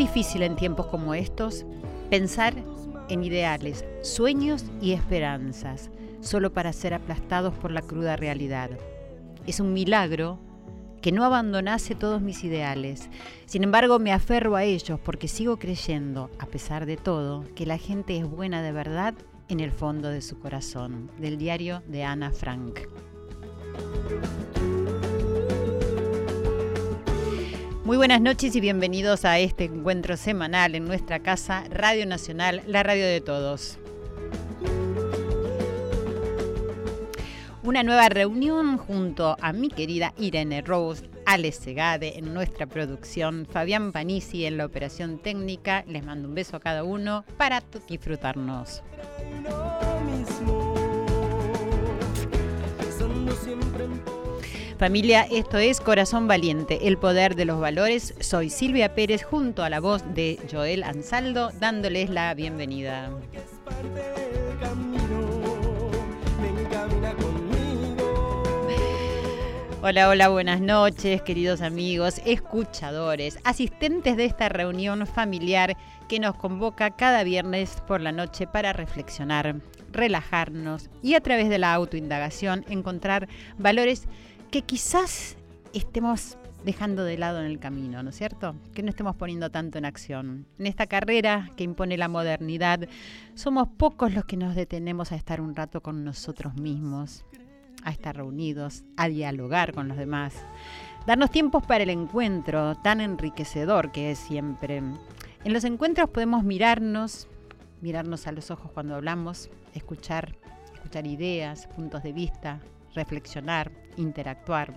difícil en tiempos como estos pensar en ideales, sueños y esperanzas, solo para ser aplastados por la cruda realidad. Es un milagro que no abandonase todos mis ideales. Sin embargo, me aferro a ellos porque sigo creyendo, a pesar de todo, que la gente es buena de verdad en el fondo de su corazón. Del diario de Ana Frank. Muy buenas noches y bienvenidos a este encuentro semanal en nuestra casa Radio Nacional, la radio de todos. Una nueva reunión junto a mi querida Irene Rose, Alex Segade en nuestra producción, Fabián Panisi en la operación técnica. Les mando un beso a cada uno para disfrutarnos. Familia, esto es Corazón Valiente, el poder de los valores. Soy Silvia Pérez junto a la voz de Joel Ansaldo, dándoles la bienvenida. Hola, hola, buenas noches, queridos amigos, escuchadores, asistentes de esta reunión familiar que nos convoca cada viernes por la noche para reflexionar, relajarnos y a través de la autoindagación encontrar valores que quizás estemos dejando de lado en el camino, ¿no es cierto? Que no estemos poniendo tanto en acción. En esta carrera que impone la modernidad, somos pocos los que nos detenemos a estar un rato con nosotros mismos, a estar reunidos, a dialogar con los demás, darnos tiempos para el encuentro tan enriquecedor que es siempre. En los encuentros podemos mirarnos, mirarnos a los ojos cuando hablamos, escuchar, escuchar ideas, puntos de vista, reflexionar, interactuar.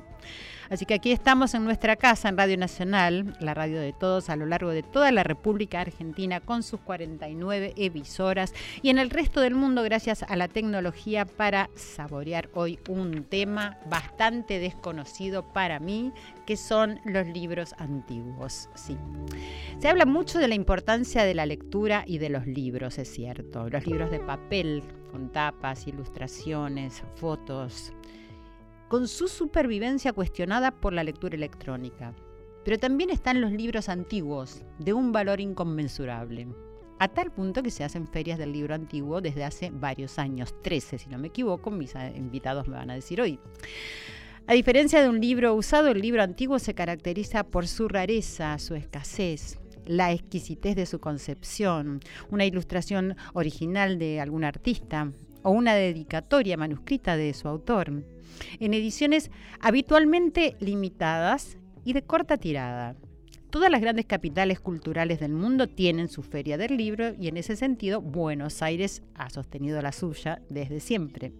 Así que aquí estamos en nuestra casa, en Radio Nacional, la radio de todos a lo largo de toda la República Argentina, con sus 49 emisoras y en el resto del mundo gracias a la tecnología para saborear hoy un tema bastante desconocido para mí, que son los libros antiguos. Sí. Se habla mucho de la importancia de la lectura y de los libros, es cierto. Los libros de papel, con tapas, ilustraciones, fotos, con su supervivencia cuestionada por la lectura electrónica. Pero también están los libros antiguos, de un valor inconmensurable, a tal punto que se hacen ferias del libro antiguo desde hace varios años, 13 si no me equivoco, mis invitados me van a decir hoy. A diferencia de un libro usado, el libro antiguo se caracteriza por su rareza, su escasez, la exquisitez de su concepción, una ilustración original de algún artista o una dedicatoria manuscrita de su autor en ediciones habitualmente limitadas y de corta tirada. Todas las grandes capitales culturales del mundo tienen su feria del libro y en ese sentido Buenos Aires ha sostenido la suya desde siempre.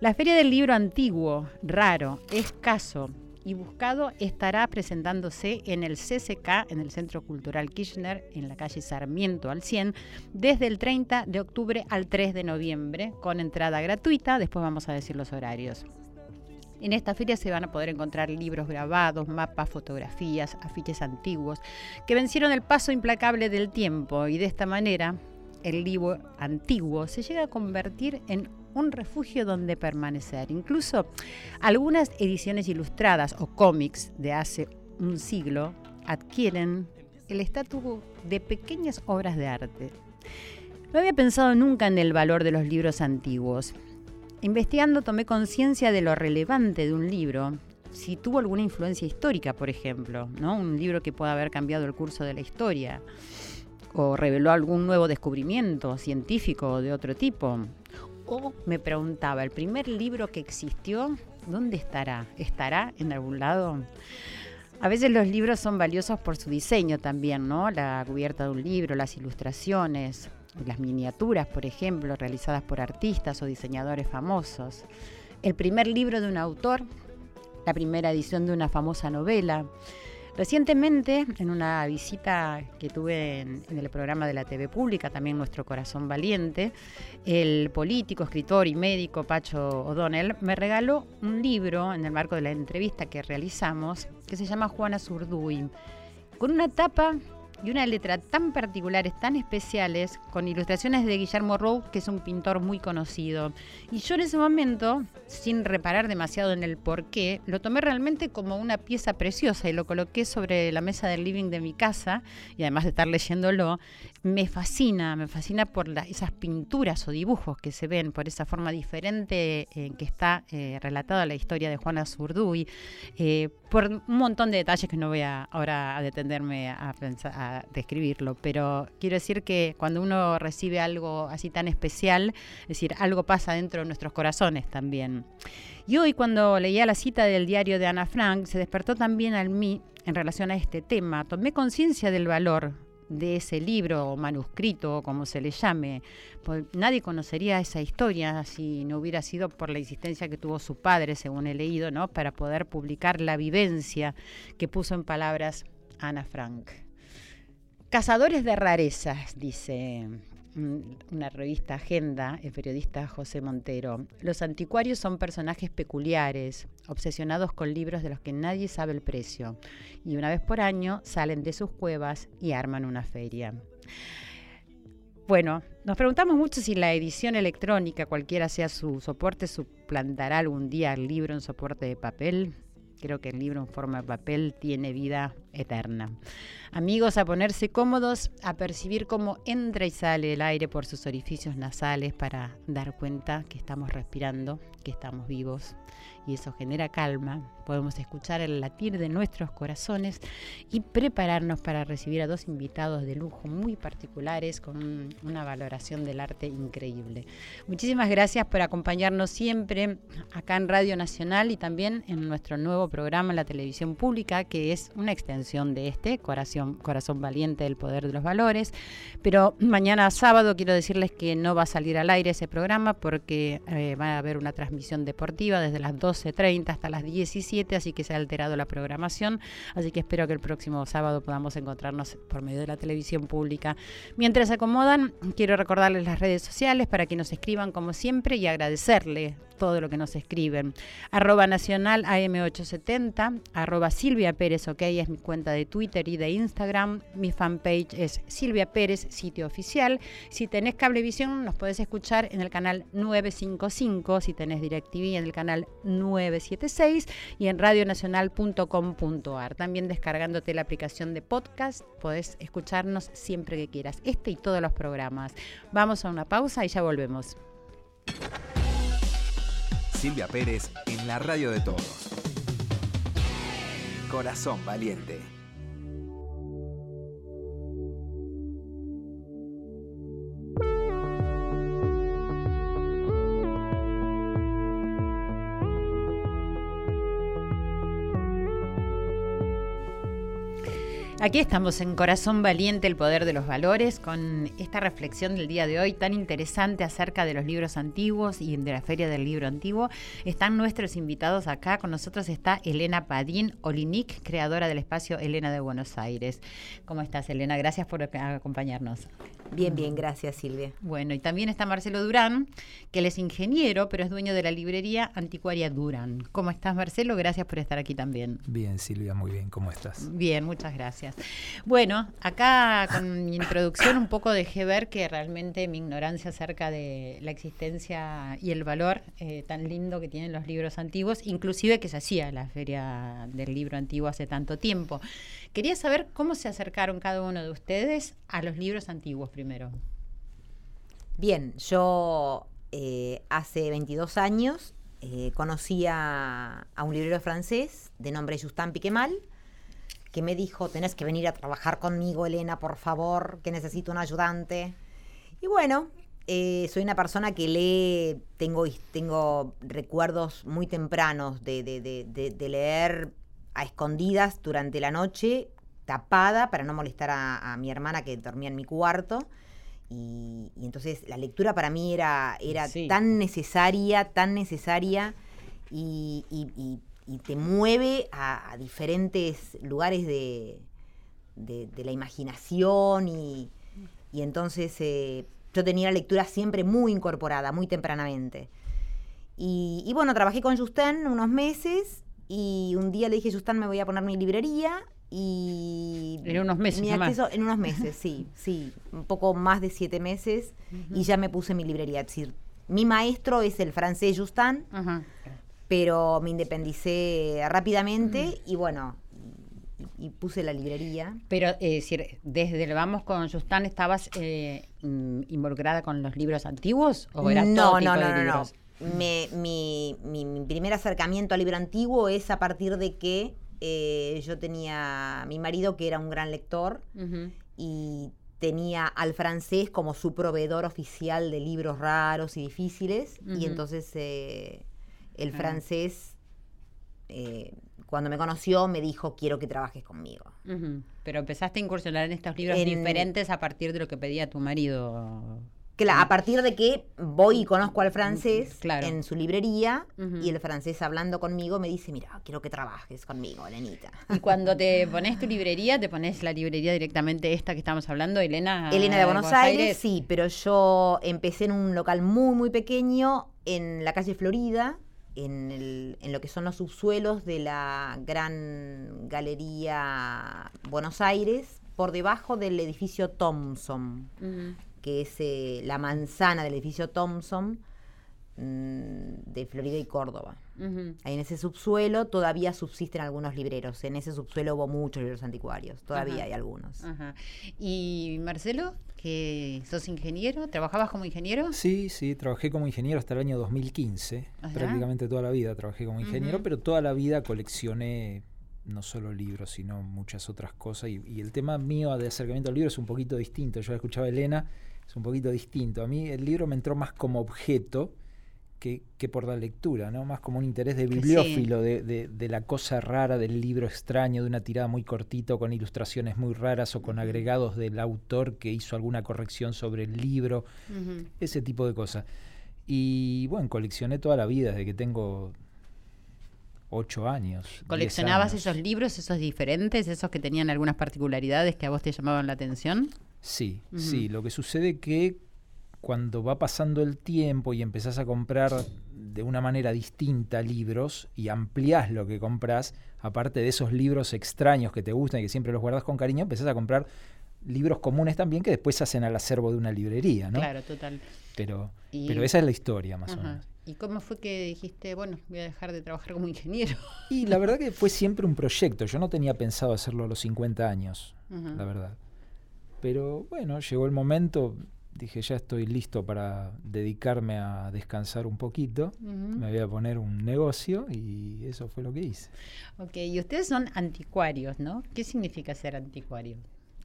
La feria del libro antiguo, raro, escaso y buscado estará presentándose en el CCK, en el Centro Cultural Kirchner, en la calle Sarmiento al 100, desde el 30 de octubre al 3 de noviembre, con entrada gratuita. Después vamos a decir los horarios. En esta feria se van a poder encontrar libros grabados, mapas, fotografías, afiches antiguos, que vencieron el paso implacable del tiempo y de esta manera el libro antiguo se llega a convertir en un refugio donde permanecer. Incluso algunas ediciones ilustradas o cómics de hace un siglo adquieren el estatus de pequeñas obras de arte. No había pensado nunca en el valor de los libros antiguos. Investigando tomé conciencia de lo relevante de un libro, si tuvo alguna influencia histórica, por ejemplo, ¿no? un libro que pueda haber cambiado el curso de la historia, o reveló algún nuevo descubrimiento científico de otro tipo. O me preguntaba, ¿el primer libro que existió, dónde estará? ¿Estará en algún lado? A veces los libros son valiosos por su diseño también, ¿no? La cubierta de un libro, las ilustraciones, las miniaturas, por ejemplo, realizadas por artistas o diseñadores famosos, el primer libro de un autor, la primera edición de una famosa novela, Recientemente, en una visita que tuve en, el programa de la TV Pública, también Nuestro Corazón Valiente, el político, escritor y médico Pacho O'Donnell me regaló un libro en el marco de la entrevista que realizamos que se llama Juana Zurduy, con una tapa y una letra tan particulares, tan especiales, con ilustraciones de Guillermo Rowe, que es un pintor muy conocido. Y yo en ese momento, sin reparar demasiado en el porqué, lo tomé realmente como una pieza preciosa y lo coloqué sobre la mesa del living de mi casa, y además de estar leyéndolo, me fascina, me fascina por esas pinturas o dibujos que se ven, por esa forma diferente en que está eh, relatada la historia de Juana Zurduy, eh, por un montón de detalles que no voy a, ahora a detenerme a, pensar, a describirlo, pero quiero decir que cuando uno recibe algo así tan especial, es decir, algo pasa dentro de nuestros corazones también. Y hoy cuando leía la cita del diario de Ana Frank, se despertó también al mí en relación a este tema. Tomé conciencia del valor de ese libro o manuscrito, como se le llame. Pues nadie conocería esa historia si no hubiera sido por la insistencia que tuvo su padre, según he leído, ¿no? para poder publicar la vivencia que puso en palabras Ana Frank. Cazadores de rarezas, dice una revista Agenda, el periodista José Montero. Los anticuarios son personajes peculiares, obsesionados con libros de los que nadie sabe el precio, y una vez por año salen de sus cuevas y arman una feria. Bueno, nos preguntamos mucho si la edición electrónica, cualquiera sea su soporte, suplantará algún día el libro en soporte de papel. Creo que el libro en forma de papel tiene vida eterna. Amigos, a ponerse cómodos, a percibir cómo entra y sale el aire por sus orificios nasales para dar cuenta que estamos respirando, que estamos vivos y eso genera calma. Podemos escuchar el latir de nuestros corazones y prepararnos para recibir a dos invitados de lujo muy particulares con una valoración del arte increíble. Muchísimas gracias por acompañarnos siempre acá en Radio Nacional y también en nuestro nuevo programa en la televisión pública que es una extensión de este, Corazón, Corazón Valiente del Poder de los Valores. Pero mañana sábado quiero decirles que no va a salir al aire ese programa porque eh, va a haber una transmisión deportiva desde las 12.30 hasta las 17, así que se ha alterado la programación. Así que espero que el próximo sábado podamos encontrarnos por medio de la televisión pública. Mientras se acomodan, quiero recordarles las redes sociales para que nos escriban como siempre y agradecerle todo lo que nos escriben. Arroba nacional AM870, arroba Silvia Pérez, ok, es mi cuenta de Twitter y de Instagram. Mi fanpage es Silvia Pérez, sitio oficial. Si tenés cablevisión, nos podés escuchar en el canal 955, si tenés DirecTV en el canal 976 y en radionacional.com.ar. También descargándote la aplicación de podcast, podés escucharnos siempre que quieras, este y todos los programas. Vamos a una pausa y ya volvemos. Silvia Pérez en la radio de todos. Corazón Valiente. Aquí estamos en Corazón Valiente, el poder de los valores, con esta reflexión del día de hoy tan interesante acerca de los libros antiguos y de la Feria del Libro Antiguo. Están nuestros invitados acá. Con nosotros está Elena Padín Olinic, creadora del espacio Elena de Buenos Aires. ¿Cómo estás, Elena? Gracias por acompañarnos. Bien, bien, gracias Silvia. Bueno, y también está Marcelo Durán, que él es ingeniero, pero es dueño de la librería Anticuaria Durán. ¿Cómo estás, Marcelo? Gracias por estar aquí también. Bien, Silvia, muy bien. ¿Cómo estás? Bien, muchas gracias. Bueno, acá con mi introducción un poco dejé ver que realmente mi ignorancia acerca de la existencia y el valor eh, tan lindo que tienen los libros antiguos, inclusive que se hacía la feria del libro antiguo hace tanto tiempo. Quería saber cómo se acercaron cada uno de ustedes a los libros antiguos primero. Bien, yo eh, hace 22 años eh, conocí a, un librero francés de nombre Justin Piquemal, que me dijo, tenés que venir a trabajar conmigo, Elena, por favor, que necesito un ayudante. Y bueno, eh, soy una persona que lee, tengo, tengo recuerdos muy tempranos de, de leer a escondidas durante la noche, tapada para no molestar a, mi hermana que dormía en mi cuarto. Y, entonces la lectura para mí era, era tan necesaria, tan necesaria. Y, y te mueve a, a diferentes lugares de, de- de la imaginación y, y entonces eh, yo tenía la lectura siempre muy incorporada, muy tempranamente. Y, y bueno, trabajé con Justin unos meses y un día le dije, Justin, me voy a poner mi librería y... En unos meses mi acceso- en unos meses, sí, sí, un poco más de siete meses y ya me puse mi librería. Es decir, mi maestro es el francés Justin, Ajá. Pero me independicé rápidamente y bueno, y, y puse la librería. Pero, eh, decir, desde el Vamos con Justan, ¿estabas eh, involucrada con los libros antiguos? ¿O era no, todo tipo no, de no, no, no. Me- mi, mi- mi primer acercamiento al libro antiguo es a partir de que eh, yo tenía mi marido que era un gran lector y tenía al francés como su proveedor oficial de libros raros y difíciles y entonces eh, el francés eh, cuando me conoció me dijo quiero que trabajes conmigo. Pero empezaste a incursionar en estos libros En- diferentes a partir de lo que pedía tu marido. Cla- a partir de que voy y conozco al francés Claro. en su librería y el francés hablando conmigo me dice, mira, quiero que trabajes conmigo, Elenita. Y cuando te pones tu librería, te pones la librería directamente esta que estamos hablando, Elena. Elena de Buenos Aires, sí, pero yo empecé en un local muy, muy pequeño en la calle Florida, en, el- en lo que son los subsuelos de la gran galería Buenos Aires, por debajo del edificio Thompson. Que es eh, la manzana del edificio Thompson mm, de Florida y Córdoba. Ahí en ese subsuelo todavía subsisten algunos libreros. En ese subsuelo hubo muchos libreros anticuarios. Todavía hay algunos. Y Marcelo, que sos ingeniero, ¿trabajabas como ingeniero? Sí, sí, trabajé como ingeniero hasta el año 2015, Ajá. prácticamente toda la vida trabajé como ingeniero, pero toda la vida coleccioné no solo libros, sino muchas otras cosas. Y, y el tema mío de acercamiento al libro es un poquito distinto. Yo escuchaba a Elena, es un poquito distinto. A mí el libro me entró más como objeto que, que por la lectura, ¿no? Más como un interés de sí. bibliófilo, de, de- de la cosa rara, del libro extraño, de una tirada muy cortita, o con ilustraciones muy raras o con agregados del autor que hizo alguna corrección sobre el libro ese tipo de cosas. Y bueno, coleccioné toda la vida, desde que tengo ocho años. ¿Coleccionabas años. esos libros, esos diferentes, esos que tenían algunas particularidades que a vos te llamaban la atención? Sí, sí. Lo que sucede que cuando va pasando el tiempo y empezás a comprar de una manera distinta libros y ampliás lo que compras, aparte de esos libros extraños que te gustan y que siempre los guardas con cariño, empezás a comprar libros comunes también que después hacen al acervo de una librería, ¿no? Claro, total. Pero, Y- pero esa es la historia, más o menos. ¿Y cómo fue que dijiste, bueno, voy a dejar de trabajar como ingeniero? Y la verdad que fue siempre un proyecto. Yo no tenía pensado hacerlo a los 50 años, la verdad. Pero bueno, llegó el momento, dije, ya estoy listo para dedicarme a descansar un poquito. Me voy a poner un negocio y eso fue lo que hice. Ok, y ustedes son anticuarios, ¿no? ¿Qué significa ser anticuario,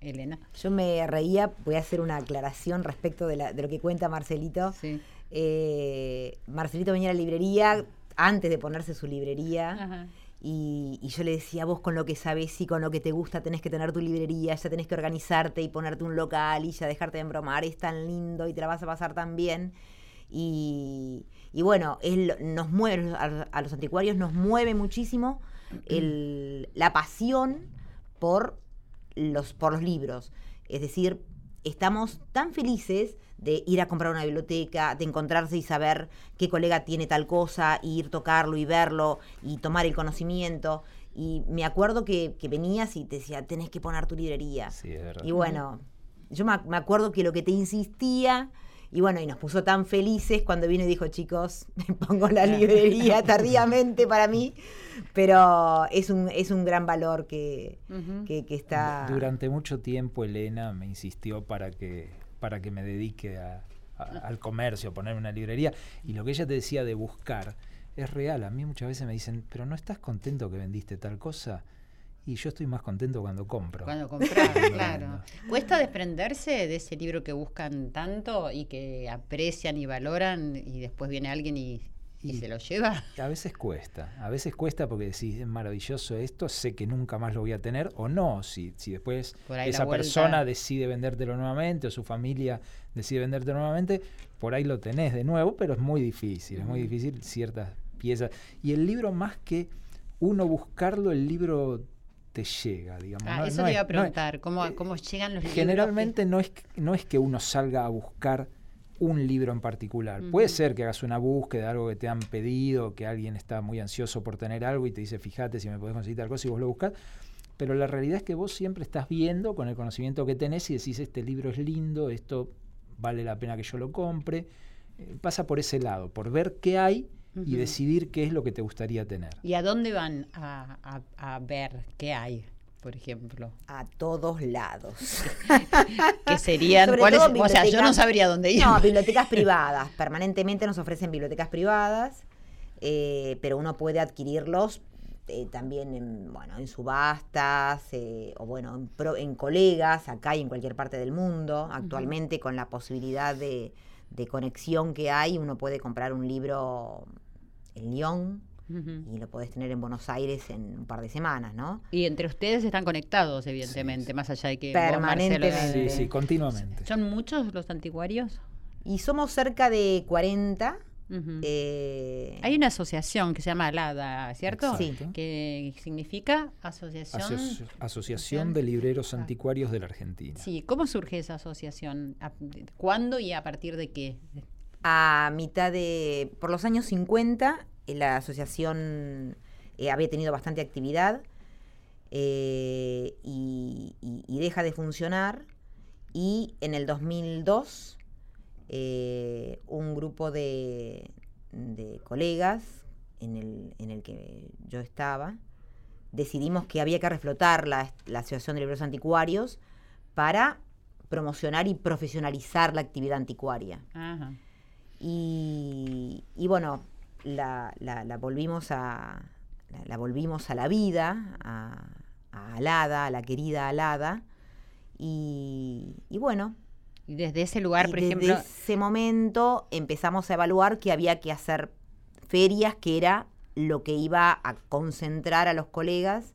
Elena? Yo me reía, voy a hacer una aclaración respecto de, la- de lo que cuenta Marcelito. Sí. Eh, Marcelito venía a la librería antes de ponerse su librería. Ajá. Y, yo le decía, vos con lo que sabes y con lo que te gusta tenés que tener tu librería, ya tenés que organizarte y ponerte un local y ya dejarte de embromar, es tan lindo y te la vas a pasar tan bien. Y, y bueno, nos mueve, a, a los anticuarios nos mueve muchísimo el- la pasión por los, por los libros. Es decir, estamos tan felices de ir a comprar una biblioteca, de encontrarse y saber qué colega tiene tal cosa, y ir tocarlo y verlo y tomar el conocimiento. Y me acuerdo que, que venías y te decía, tenés que poner tu librería. Sí, es verdad. Y bueno, yo me, ac- me acuerdo que lo que te insistía, y bueno, y nos puso tan felices cuando vino y dijo, chicos, me pongo la librería tardíamente para mí, pero es un, es un gran valor que, que, que está... Durante mucho tiempo Elena me insistió para que, para que me dedique a- a- al comercio, a poner una librería. Y lo que ella te decía de buscar es real. A mí muchas veces me dicen, pero ¿no estás contento que vendiste tal cosa? Y yo estoy más contento cuando compro. Cuando compras, claro. ¿Cuesta desprenderse de ese libro que buscan tanto y que aprecian y valoran y después viene alguien y, y se lo lleva? A veces cuesta, a veces cuesta porque decís, es maravilloso esto, sé que nunca más lo voy a tener, o no, si, si después esa persona decide vendértelo nuevamente o su familia decide vendértelo nuevamente, por ahí lo tenés de nuevo, pero es muy difícil, es muy difícil ciertas piezas. Y el libro más que uno buscarlo, el libro te llega, digamos. Ah, no- eso no te es- iba a no es- preguntar, ¿cómo, eh, cómo llegan los libros? Generalmente no es, no es que uno salga a buscar un libro en particular. Puede ser que hagas una búsqueda de algo que te han pedido, que alguien está muy ansioso por tener algo y te dice, fíjate si me podés conseguir tal cosa y vos lo buscas. Pero la realidad es que vos siempre estás viendo con el conocimiento que tenés y decís, este libro es lindo, esto vale la pena que yo lo compre. Eh, pasa por ese lado, por ver qué hay y decidir qué es lo que te gustaría tener. ¿Y a dónde van a, a- a ver qué hay, por ejemplo? A todos lados. ¿Qué serían? ¿Cuáles? O sea, yo no sabría dónde ir. No, bibliotecas privadas. Permanentemente nos ofrecen bibliotecas privadas, eh, pero uno puede adquirirlos eh, también en, bueno, en subastas eh, o bueno, en, pro- en colegas, acá y en cualquier parte del mundo. Actualmente con la posibilidad de, de conexión que hay, uno puede comprar un libro en Lyon Y lo podés tener en Buenos Aires en un par de semanas, ¿no? Y entre ustedes están conectados, evidentemente, Sí, más allá de que vos, Marcelo, Permanentemente. Sí, sí, continuamente. ¿Son muchos los anticuarios? Y somos cerca de 40. Ujú. eh, Hay una asociación que se llama ALADA, ¿cierto? Sí. Que significa Asociación... Asoci- Asociación de Libreros Anticuarios de la Argentina. Sí, ¿cómo surge esa asociación? ¿A- ¿Cuándo y a partir de qué? a mitad de, por los años 50, eh, la asociación eh, había tenido bastante actividad eh, y, y- y deja de funcionar. Y en el 2002, eh, un grupo de, de colegas en el, en el que yo estaba, decidimos que había que reflotar la, la Asociación de Libros Anticuarios para promocionar y profesionalizar la actividad anticuaria. Ajá. Y, y bueno, la, la- la volvimos a la, la volvimos a la vida, a, a Alada, a la querida Alada. Y, y bueno, Y desde ese lugar, y por desde ejemplo... ese momento empezamos a evaluar que había que hacer ferias, que era lo que iba a concentrar a los colegas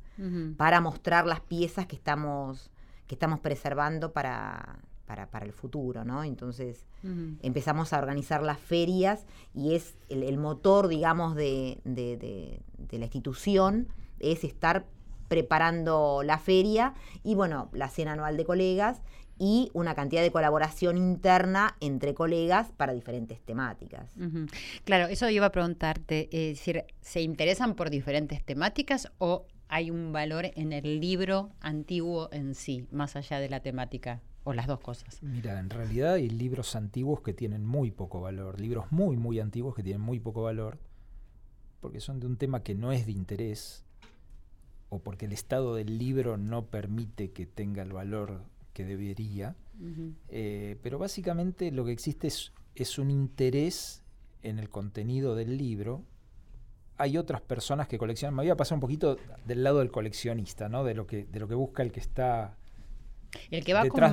para mostrar las piezas que estamos, que estamos preservando para, para, para el futuro, ¿no? Entonces empezamos a organizar las ferias y es el, el motor, digamos, de, de- de- de la institución, es estar preparando la feria y, bueno, la cena anual de colegas y una cantidad de colaboración interna entre colegas para diferentes temáticas. Claro, eso iba a preguntarte, es decir, ¿se interesan por diferentes temáticas o hay un valor en el libro antiguo en sí, más allá de la temática? O las dos cosas. Mira, en realidad hay libros antiguos que tienen muy poco valor, libros muy, muy antiguos que tienen muy poco valor, porque son de un tema que no es de interés, o porque el estado del libro no permite que tenga el valor que debería. Eh, pero básicamente lo que existe es, es un interés en el contenido del libro. Hay otras personas que coleccionan. Me voy a pasar un poquito del lado del coleccionista, ¿no? De lo que, de lo que busca el que está. ¿El que va a comprar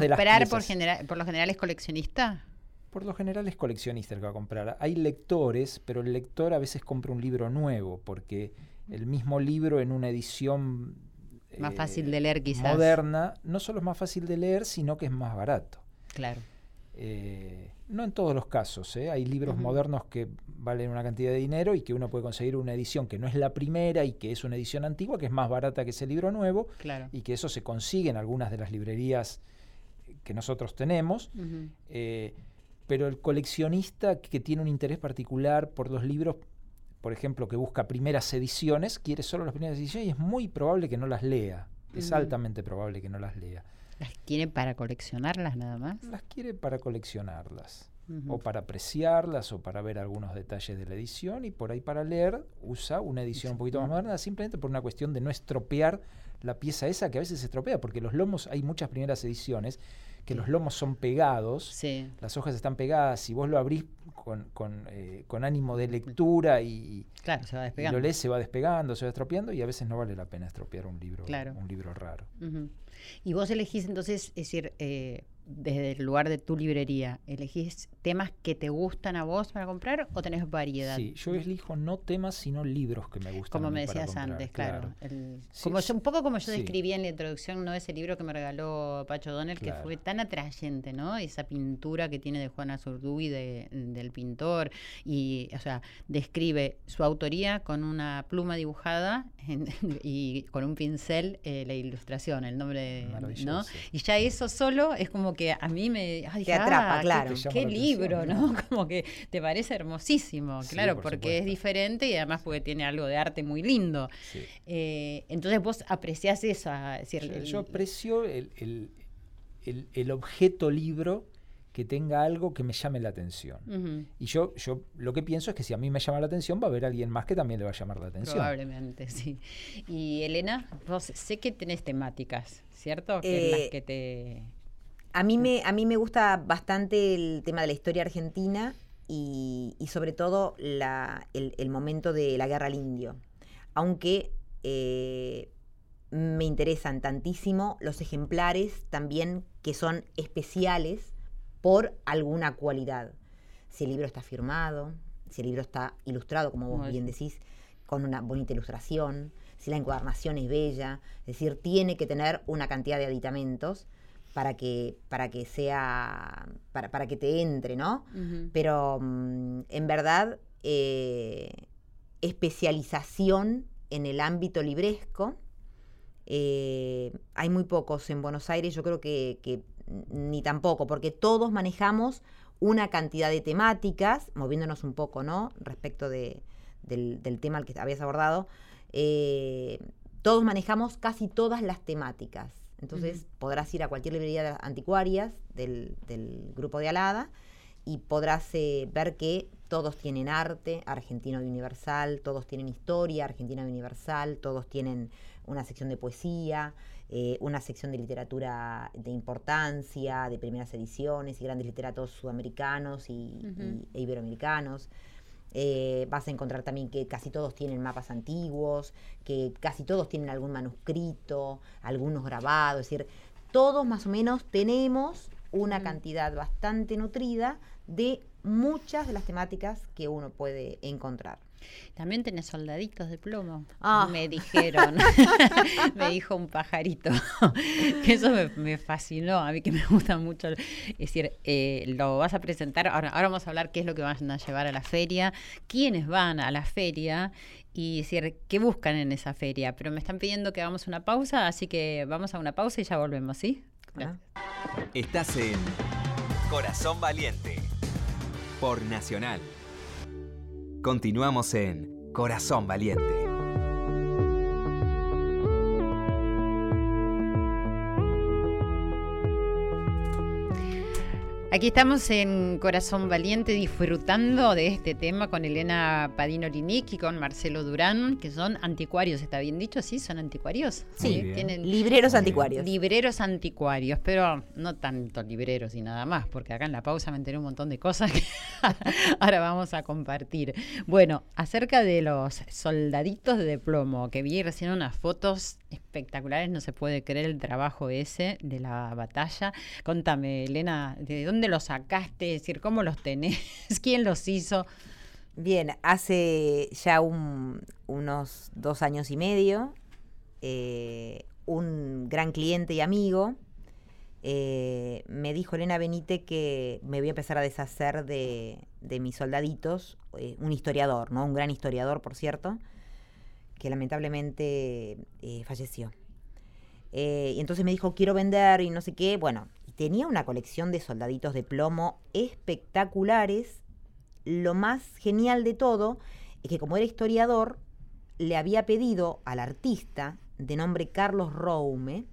por, por lo general es coleccionista? Por lo general es coleccionista el que va a comprar. Hay lectores, pero el lector a veces compra un libro nuevo, porque el mismo libro en una edición Más eh, fácil de leer quizás. moderna, no solo es más fácil de leer, sino que es más barato. Claro. Eh, no en todos los casos, ¿eh? hay libros modernos que valen una cantidad de dinero y que uno puede conseguir una edición que no es la primera y que es una edición antigua, que es más barata que ese libro nuevo Claro. y que eso se consigue en algunas de las librerías que nosotros tenemos. Eh, pero el coleccionista que tiene un interés particular por los libros, por ejemplo, que busca primeras ediciones, quiere solo las primeras ediciones y es muy probable que no las lea. Es altamente probable que no las lea. ¿Las quiere para coleccionarlas nada más? Las quiere para coleccionarlas, o para apreciarlas, o para ver algunos detalles de la edición, y por ahí para leer usa una edición un poquito más moderna, simplemente por una cuestión de no estropear la pieza esa que a veces se estropea, porque los lomos, hay muchas primeras ediciones que los lomos son pegados, Sí. las hojas están pegadas, si vos lo abrís con, con, eh, con ánimo de lectura y, Claro, se va y despegando. lo lees, se va despegando, se va estropeando y a veces no vale la pena estropear un libro, Claro. un libro raro. Y vos elegís entonces, es decir, eh, desde el lugar de tu librería, ¿elegís temas que te gustan a vos para comprar o tenés variedad? Sí, yo elijo no temas, sino libros que me gustan. Como me decías comprar, antes, claro. El- Sí, como yo, un poco como yo sí. describí en la introducción, ¿no? Ese libro que me regaló Pacho que Claro. fue tan atrayente, ¿no? Esa pintura que tiene de Juana Zurduy, de, del pintor, y, o sea, describe su autoría con una pluma dibujada en- y con un pincel eh, la ilustración, el nombre, de- ¿no? Y ya eso solo es como que a mí me... ay, Te atrapa, "Ah, claro. Qué, libro, atención, ¿no? Como que te parece hermosísimo, Sí, claro, por porque es diferente y además porque tiene algo de arte muy lindo. Sí. Eh, entonces vos apreciás eso, es decir, Yo, el- yo aprecio el, el- el- el objeto libro que tenga algo que me llame la atención. Y yo, yo lo que pienso es que si a mí me llama la atención, va a haber alguien más que también le va a llamar la atención. probablemente, sí. Y Elena, vos sé que tenés temáticas, ¿cierto? Que en las Eh, que te... A mí, me, a mí me gusta bastante el tema de la historia argentina y, y sobre todo la- el, el momento de la guerra al indio. Aunque eh, me interesan tantísimo los ejemplares también que son especiales por alguna cualidad. Si el libro está firmado, si el libro está ilustrado, como vos Muy bien bien. decís, con una bonita ilustración, si la encuadernación es bella, es decir, tiene que tener una cantidad de aditamentos para que, para que sea, para, para que te entre, ¿no? Pero mm, en verdad, eh, especialización en el ámbito libresco, eh, hay muy pocos en Buenos Aires, yo creo que, que ni tampoco, porque todos manejamos una cantidad de temáticas, moviéndonos un poco, ¿no? Respecto de- del, del tema al que habías abordado, eh, todos manejamos casi todas las temáticas. Entonces podrás ir a cualquier librería de anticuarias del, del grupo de Alada y podrás eh, ver que todos tienen arte, argentino y universal, todos tienen historia, argentina y universal, todos tienen una sección de poesía, eh, una sección de literatura de importancia, de primeras ediciones y grandes literatos sudamericanos y- e iberoamericanos. Eh, vas a encontrar también que casi todos tienen mapas antiguos, que casi todos tienen algún manuscrito, algunos grabados, es decir, todos más o menos tenemos una cantidad bastante nutrida de muchas de las temáticas que uno puede encontrar. También tenés soldaditos de plomo. Ah. Me dijeron. me dijo un pajarito. que eso me, me fascinó. A mí que me gusta mucho. Es decir, eh, lo vas a presentar. Ahora, ahora vamos a hablar qué es lo que van a llevar a la feria, quiénes van a la feria y decir qué buscan en esa feria. Pero me están pidiendo que hagamos una pausa, así que vamos a una pausa y ya volvemos, ¿sí? Estás en Corazón Valiente por Nacional. Continuamos en Corazón Valiente. Aquí estamos en Corazón Valiente disfrutando de este tema con Elena Padino Linic y con Marcelo Durán, que son anticuarios, ¿está bien dicho? Sí, son anticuarios. Sí. bien. tienen Libreros anticuarios. libreros anticuarios, pero no tanto libreros y nada más, porque acá en la pausa me enteré un montón de cosas que ahora vamos a compartir. Bueno, acerca de los soldaditos de plomo, que vi recién unas fotos espectaculares, no se puede creer el trabajo ese de la batalla. Contame, Elena, ¿de dónde los sacaste? Es decir, ¿cómo los tenés? ¿Quién los hizo? Bien, hace ya un- unos dos años y medio, eh, un gran cliente y amigo eh, me dijo Elena Benite que me voy a empezar a deshacer de, de mis soldaditos, eh, un historiador, ¿no? Un gran historiador, por cierto, que lamentablemente eh, falleció. Eh, y entonces me dijo, quiero vender y no sé qué. Bueno, tenía una colección de soldaditos de plomo espectaculares. Lo más genial de todo es que como era historiador, le había pedido al artista de nombre Carlos Roume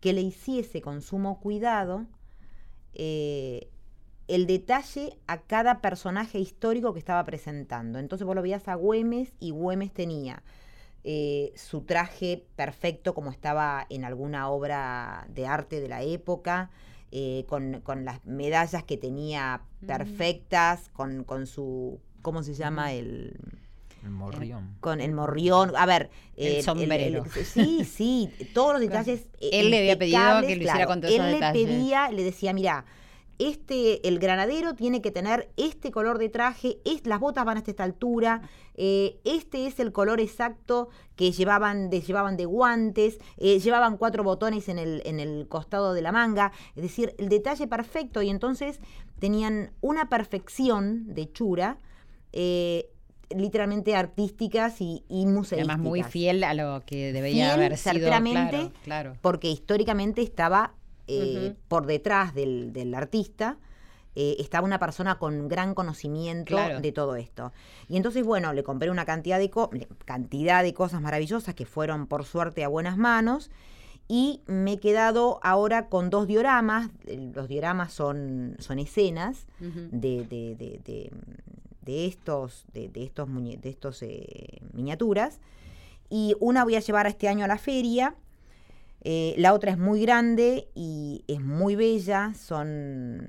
que le hiciese con sumo cuidado eh, el detalle a cada personaje histórico que estaba presentando. Entonces vos lo veías a Güemes y Güemes tenía eh, su traje perfecto como estaba en alguna obra de arte de la época, eh, con, con las medallas que tenía Mm. perfectas, con, con su, ¿cómo se llama? El, El morrión. con el morrión, a ver, El eh, sombrero. sí, sí, todos los detalles. eh, Él le había pedido que lo hiciera claro. con todos esos Él detalles. le pedía, le decía, mira, este, el granadero tiene que tener este color de traje, es, las botas van hasta esta altura, eh, este es el color exacto que llevaban de, llevaban de guantes, eh, llevaban cuatro botones en el, en el costado de la manga, es decir, el detalle perfecto y entonces tenían una perfección de chura. eh, literalmente artísticas y, y museísticas. Además, muy fiel a lo que debería Fiel, haber sido. claro. porque históricamente estaba eh, por detrás del, del artista, eh, estaba una persona con gran conocimiento Claro. de todo esto. Y entonces, bueno, le compré una cantidad de, co- cantidad de cosas maravillosas que fueron, por suerte, a buenas manos. Y me he quedado ahora con dos dioramas. Los dioramas son, son escenas de, de- de- de- de estos, de, estos, muñe- estos eh, miniaturas. Y una voy a llevar este año a la feria. Eh, la otra es muy grande y es muy bella. Son,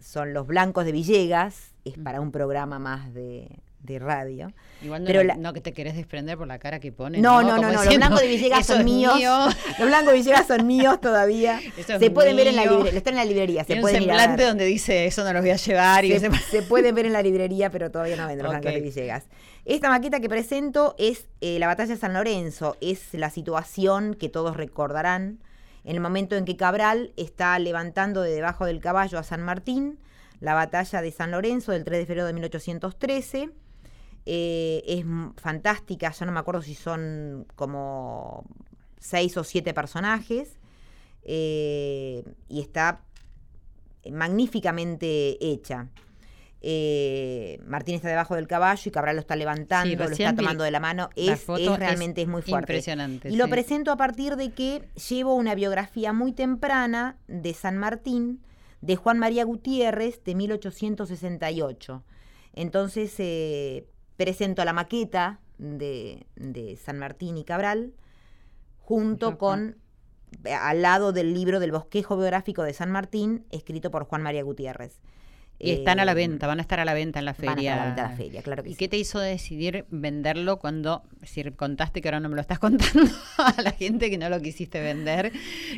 son los blancos de Villegas. Es para un programa más de, de radio. Igual no, Pero no- la- no que te querés desprender por la cara que pone. No, no, no, no. Los blancos de Villegas "Eso son míos. mío". Los blancos de Villegas son míos todavía. Eso Se pueden ver en la librería. Están en la librería. Se un pueden a semblante donde dice eso no los voy a llevar y se, se pueden ver en la librería, pero todavía no venden los blancos de Villegas. Esta maqueta que presento es eh, la batalla de San Lorenzo. Es la situación que todos recordarán en el momento en que Cabral está levantando de debajo del caballo a San Martín, la batalla de San Lorenzo del 3 de febrero de 1813. Eh, es fantástica, ya no me acuerdo si son como seis o siete personajes. eh, y está magníficamente hecha. Eh, Martín está debajo del caballo y Cabral lo está levantando, Sí, lo está tomando de la mano. la Es, foto, es es realmente es muy fuerte. impresionante, Y lo presento a partir de que llevo una biografía muy temprana de San Martín de Juan María Gutiérrez de 1868. Entonces eh, presento la maqueta de, de San Martín y Cabral junto con eh, al lado del libro del bosquejo biográfico de San Martín escrito por Juan María Gutiérrez. Y están a la Eh, venta, van a estar a la venta en la van a feria. estar a la venta en la feria, claro que ¿Y sí. qué te hizo decidir venderlo cuando, decir, contaste que ahora no me lo estás contando a la gente que no lo quisiste vender?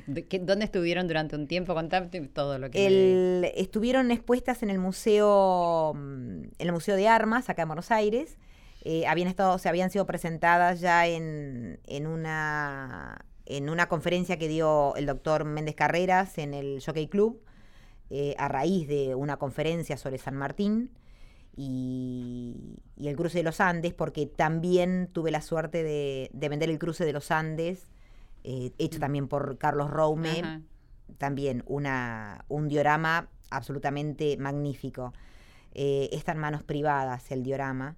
¿De qué- ¿Dónde estuvieron durante un tiempo? Contame todo lo que... me- El- estuvieron expuestas en el museo mm, en el museo de armas acá en Buenos Aires Eh, habían estado se habían sido presentadas ya en, en una en una conferencia que dio el doctor Méndez Carreras en el Jockey Club eh, a raíz de una conferencia sobre San Martín y, y el cruce de los Andes porque también tuve la suerte de, de vender el cruce de los Andes eh, hecho también por Carlos Roume Ajá. también una, un diorama absolutamente magnífico. Eh, está en manos privadas el diorama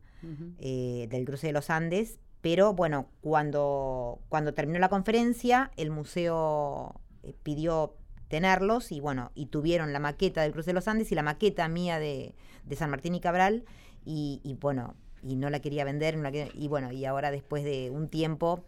eh, del cruce de los Andes, pero bueno, cuando, cuando terminó la conferencia, el museo pidió tenerlos y bueno, y tuvieron la maqueta del cruce de los Andes y la maqueta mía de, de San Martín y Cabral y, y bueno, y no la quería vender, y bueno, y ahora después de un tiempo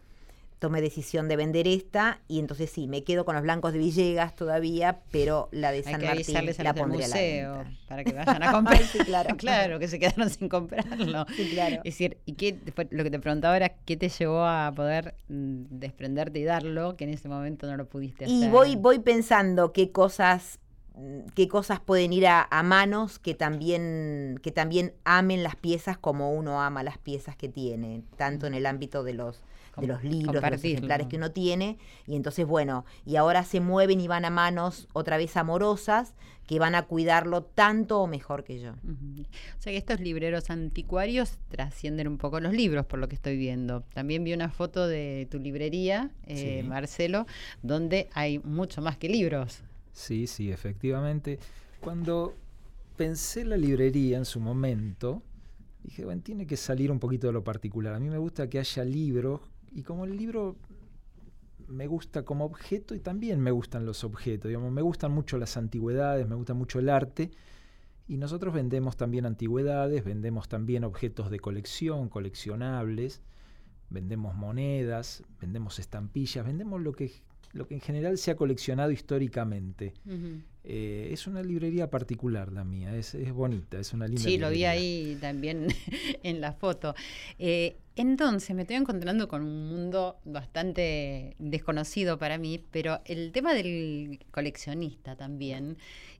tomé decisión de vender esta y entonces sí, me quedo con los blancos de Villegas todavía, pero la de Hay San que Martín a la pondré a la museo para que vayan a comprar. Sí, claro. claro, que se quedaron sin comprarlo. Sí, claro. Es decir, ¿y qué, lo que te preguntaba era qué te llevó a poder mm, desprenderte y darlo, que en ese momento no lo pudiste hacer? Y voy, voy pensando qué cosas, mm, qué cosas pueden ir a, a manos que también, que también amen las piezas como uno ama las piezas que tiene, tanto en el ámbito de los de los libros, de los ejemplares que uno tiene, y entonces, bueno, y ahora se mueven y van a manos otra vez amorosas que van a cuidarlo tanto o mejor que yo. O sea que estos libreros anticuarios trascienden un poco los libros, por lo que estoy viendo. También vi una foto de tu librería, eh, Sí. Marcelo, donde hay mucho más que libros. Sí, sí, efectivamente. Cuando pensé la librería en su momento, dije, bueno, tiene que salir un poquito de lo particular. A mí me gusta que haya libros y como el libro me gusta como objeto y también me gustan los objetos, digamos, me gustan mucho las antigüedades, me gusta mucho el arte y nosotros vendemos también antigüedades, vendemos también objetos de colección, coleccionables, vendemos monedas, vendemos estampillas, vendemos lo que lo que en general se ha coleccionado históricamente. Eh, es una librería particular la mía, es, es bonita, es una linda Sí, lo vi librería. ahí también en la foto. Eh, entonces me estoy encontrando con un mundo bastante desconocido para mí, pero el tema del coleccionista también,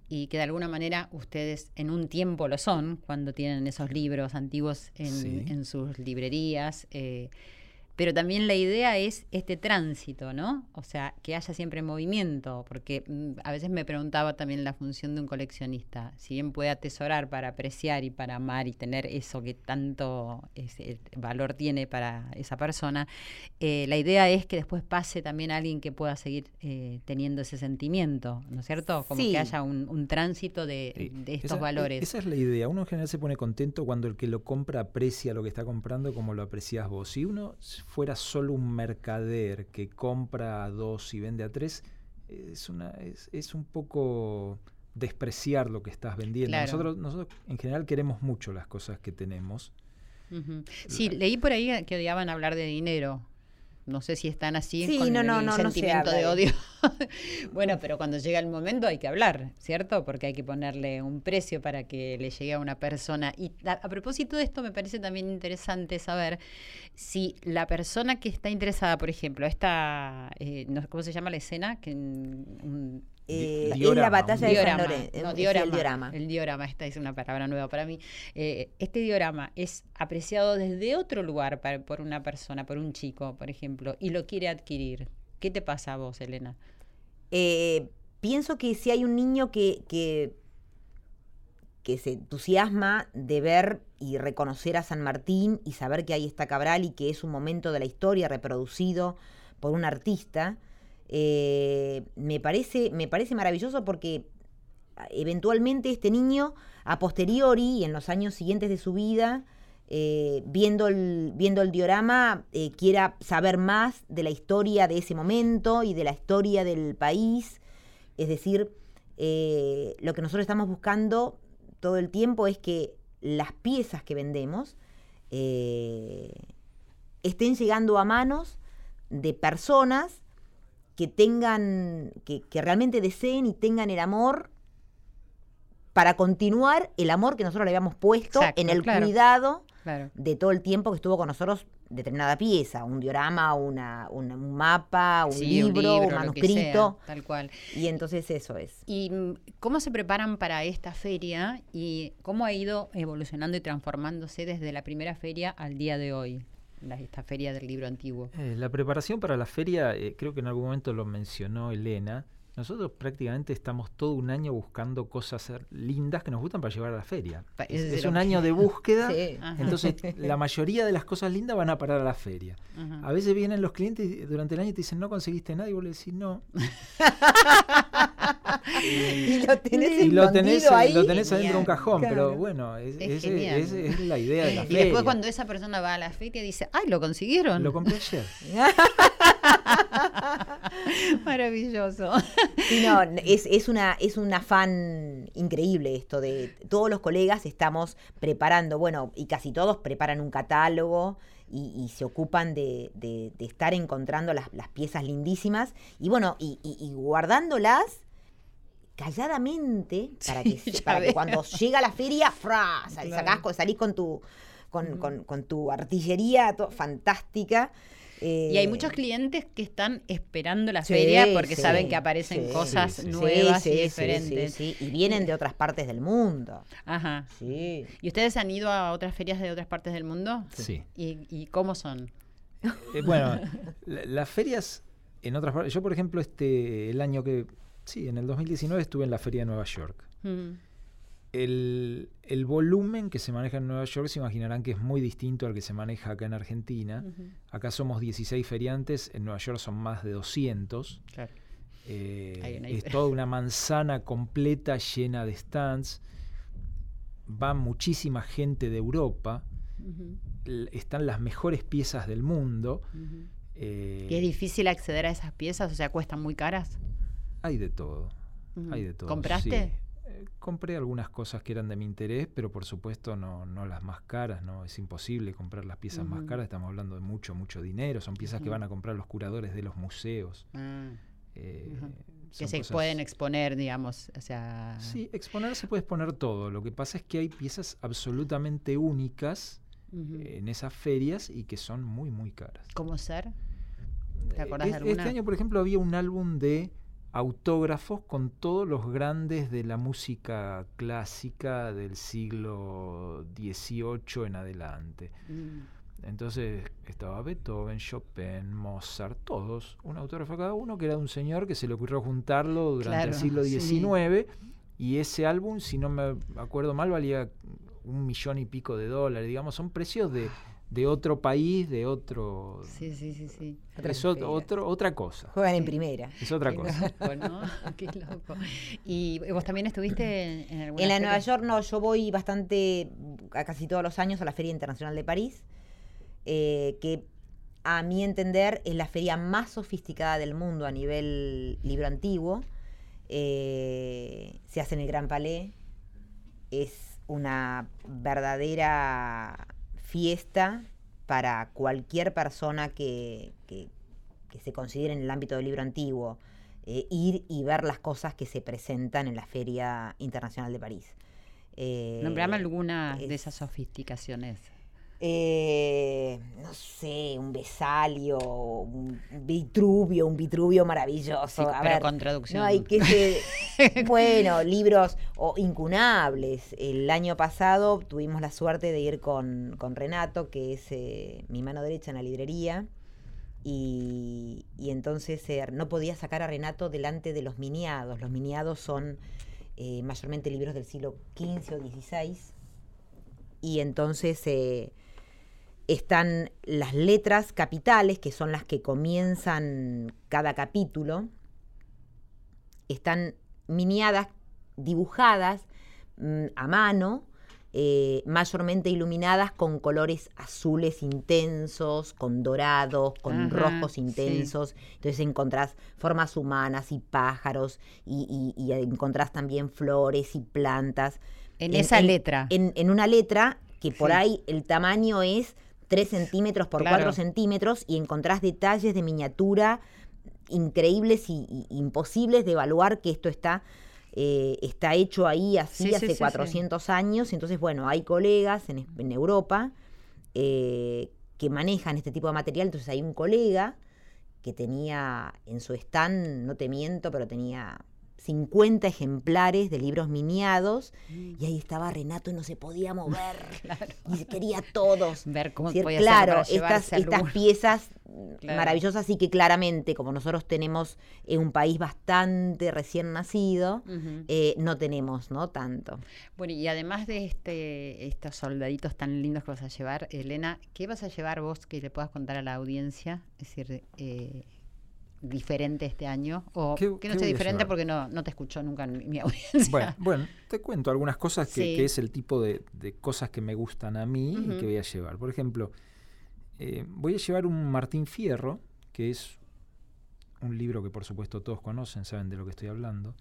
y que de alguna manera ustedes en un tiempo lo son, cuando tienen esos libros antiguos en, Sí. en sus librerías. eh, pero también la idea es este tránsito, ¿no? O sea, que haya siempre movimiento, porque mm, a veces me preguntaba también la función de un coleccionista, si bien puede atesorar para apreciar y para amar y tener eso que tanto es- el valor tiene para esa persona, eh, la idea es que después pase también a alguien que pueda seguir eh, teniendo ese sentimiento, ¿no es cierto? Como Sí. que haya un, un tránsito de, Sí, de estos esa- e- valores. Esa es la idea. Uno en general se pone contento cuando el que lo compra aprecia lo que está comprando como lo aprecias vos. Si uno fuera solo un mercader que compra a dos y vende a tres, es, una, es, es un poco despreciar lo que estás vendiendo. Claro. Nosotros, nosotros en general queremos mucho las cosas que tenemos. Sí, leí por ahí que odiaban hablar de dinero. No sé si están así Sí, con no, el no, no sentimiento de odio. bueno, pero cuando llega el momento hay que hablar, ¿cierto? Porque hay que ponerle un precio para que le llegue a una persona. Y a, a propósito de esto, me parece también interesante saber si la persona que está interesada, por ejemplo, esta, eh, no- ¿cómo se llama la escena? Que un- Eh, es la batalla de San diorama, Lorenzo. no, sí, diorama, el diorama. El diorama, esta es una palabra nueva para mí. Eh, este diorama es apreciado desde otro lugar para- por una persona, por un chico, por ejemplo, y lo quiere adquirir. ¿Qué te pasa a vos, Elena? Eh, pienso que si hay un niño que, que, que se entusiasma de ver y reconocer a San Martín y saber que ahí está Cabral y que es un momento de la historia reproducido por un artista, eh, me, parece, me parece maravilloso porque ah, eventualmente este niño, a posteriori y en los años siguientes de su vida, eh, viendo, el, viendo el diorama, eh, quiera saber más de la historia de ese momento y de la historia del país. Es decir, lo que nosotros estamos buscando todo el tiempo es que las piezas que vendemos estén llegando a manos de personas que tengan, que, que realmente deseen y tengan el amor para continuar el amor que nosotros le habíamos puesto Exacto, en el claro. cuidado Claro. de todo el tiempo que estuvo con nosotros determinada pieza, un diorama, una, una- un mapa, un, Sí, libro, un, manuscrito. sea, tal cual. Y entonces eso es. ¿Y mm, cómo se preparan para esta feria y cómo ha ido evolucionando y transformándose desde la primera feria al día de hoy? La- esta feria del libro antiguo. Eh, la preparación para la feria, eh, creo que en algún momento lo mencionó Elena. Nosotros prácticamente estamos todo un año buscando cosas lindas que nos gustan para llevar a la feria. Es, un año de búsqueda. Sí. Entonces, la mayoría de las cosas lindas van a parar a la feria. Ajá. A veces vienen los clientes durante el año y te dicen, no conseguiste nada, y vos le decís, no. Y lo tenés y lo tenés, escondido ahí. lo tenés adentro de un cajón, pero bueno, es, Es la idea de la Y feria. después cuando esa persona va a la feria dice, ¡ay, lo consiguieron! Lo compré ayer. Maravilloso. Sí, no, es, es, una, es un afán increíble esto de todos los colegas estamos preparando, bueno, y casi todos preparan un catálogo y, y se ocupan de, de- de estar encontrando las, las piezas lindísimas y bueno, y, y- y guardándolas calladamente para, que, Sí, para cuando llega la feria, ¡fra! sal- Claro. sacás con- salís con tu, con, con- con tu artillería to- fantástica. Y hay eh, muchos clientes que están esperando la Sí, feria porque sí, saben que aparecen sí, cosas nuevas Sí, y diferentes. sí, sí, Y vienen de otras partes del mundo. Ajá. Sí. ¿Y ustedes han ido a otras ferias de otras partes del mundo? Sí. ¿Y, y cómo son? Eh, bueno, la- las ferias en otras partes. Yo, por ejemplo, este el año que. Sí, en el 2019 estuve en la feria de Nueva York. Mm, El, el volumen que se maneja en Nueva York se imaginarán que es muy distinto al que se maneja acá en Argentina. Acá somos 16 feriantes, en Nueva York son más de 200. Claro. Eh, es toda una manzana completa llena de stands. Va muchísima gente de Europa. Están las mejores piezas del mundo. eh, ¿Y es difícil acceder a esas piezas? O sea, ¿cuestan muy caras? Hay de todo. Hay de todo. ¿Compraste? sí. Eh, compré algunas cosas que eran de mi interés, pero por supuesto no, no las más caras, no es imposible comprar las piezas más caras, estamos hablando de mucho, mucho dinero, son piezas que van a comprar los curadores de los museos. Ah, Eh, que se cosas- pueden exponer, digamos, o sea... Sí, exponer se puede exponer todo. Lo que pasa es que hay piezas absolutamente únicas en esas ferias y que son muy, muy caras. ¿Cómo ser? ¿Te Eh, acordás de es- alguna? Este año, por ejemplo, había un álbum de autógrafos con todos los grandes de la música clásica del siglo XVIII en adelante. Mm. Entonces estaba Beethoven, Chopin, Mozart, todos, un autógrafo cada uno, que era de un señor que se le ocurrió juntarlo durante Claro, el siglo sí. XIX. Y ese álbum, si no me acuerdo mal, valía un millón y pico de dólares. Digamos, son precios de, de otro país, de otro. Sí, sí, sí, sí. Es otro- otra cosa. Juegan en primera. Es otra Qué cosa. loco, ¿no? Qué loco. ¿Y vos también estuviste en, en alguna En la feria? Nueva York no, yo voy bastante, a casi todos los años, a la Feria Internacional de París, eh, que a mi entender es la feria más sofisticada del mundo a nivel libro antiguo. Eh, se hace en el Gran Palais. Es una verdadera fiesta para cualquier persona que, que- que se considere en el ámbito del libro antiguo. eh, ir y ver las cosas que se presentan en la Feria Internacional de París. Eh, Nombrame alguna de es- esas sofisticaciones. Eh, no sé, un Vesalio, un Vitruvio, un Vitruvio maravilloso. Sí, a pero ver, con traducción. No hay que se- bueno, libros o incunables. El año pasado tuvimos la suerte de ir con, con Renato, que es eh, mi mano derecha en la librería. Y, y entonces eh, no podía sacar a Renato delante de los miniados. Los miniados son mayormente libros del siglo XV o XVI. Y entonces están las letras capitales, que son las que comienzan cada capítulo. Están miniadas, dibujadas mm, a mano, eh, mayormente iluminadas con colores azules intensos, con dorados, con Ajá, rojos sí. intensos. Entonces encontrás formas humanas y pájaros y, y- y encontrás también flores y plantas. En esa letra. En, en una letra que por Sí. ahí el tamaño es 3 centímetros por Claro. 4 centímetros y encontrás detalles de miniatura increíbles y, y imposibles de evaluar que esto está, eh, está hecho ahí así Sí, sí, hace sí, sí. 400 años. Entonces, bueno, hay colegas en Europa eh, que manejan este tipo de material. Entonces hay un colega que tenía en su stand, no te miento, pero tenía 50 ejemplares de libros miniados y ahí estaba Renato y no se podía mover y quería todos. Ver cómo decir, podía hacer claro, para estas, estas piezas Claro. maravillosas y que claramente, como nosotros tenemos en un país bastante recién nacido, eh, no tenemos, ¿no? Tanto. Bueno, y además de este, estos soldaditos tan lindos que vas a llevar, Elena, ¿qué vas a llevar vos que le puedas contar a la audiencia? Es decir, eh, diferente este año. O ¿Qué- que qué no sea diferente porque no, no te escuchó nunca mi, mi audiencia. Bueno, bueno, te cuento algunas cosas que, Sí. que es el tipo de, de cosas que me gustan a mí y que voy a llevar. Por ejemplo, eh, voy a llevar un Martín Fierro, que es un libro que por supuesto todos conocen, saben de lo que estoy hablando.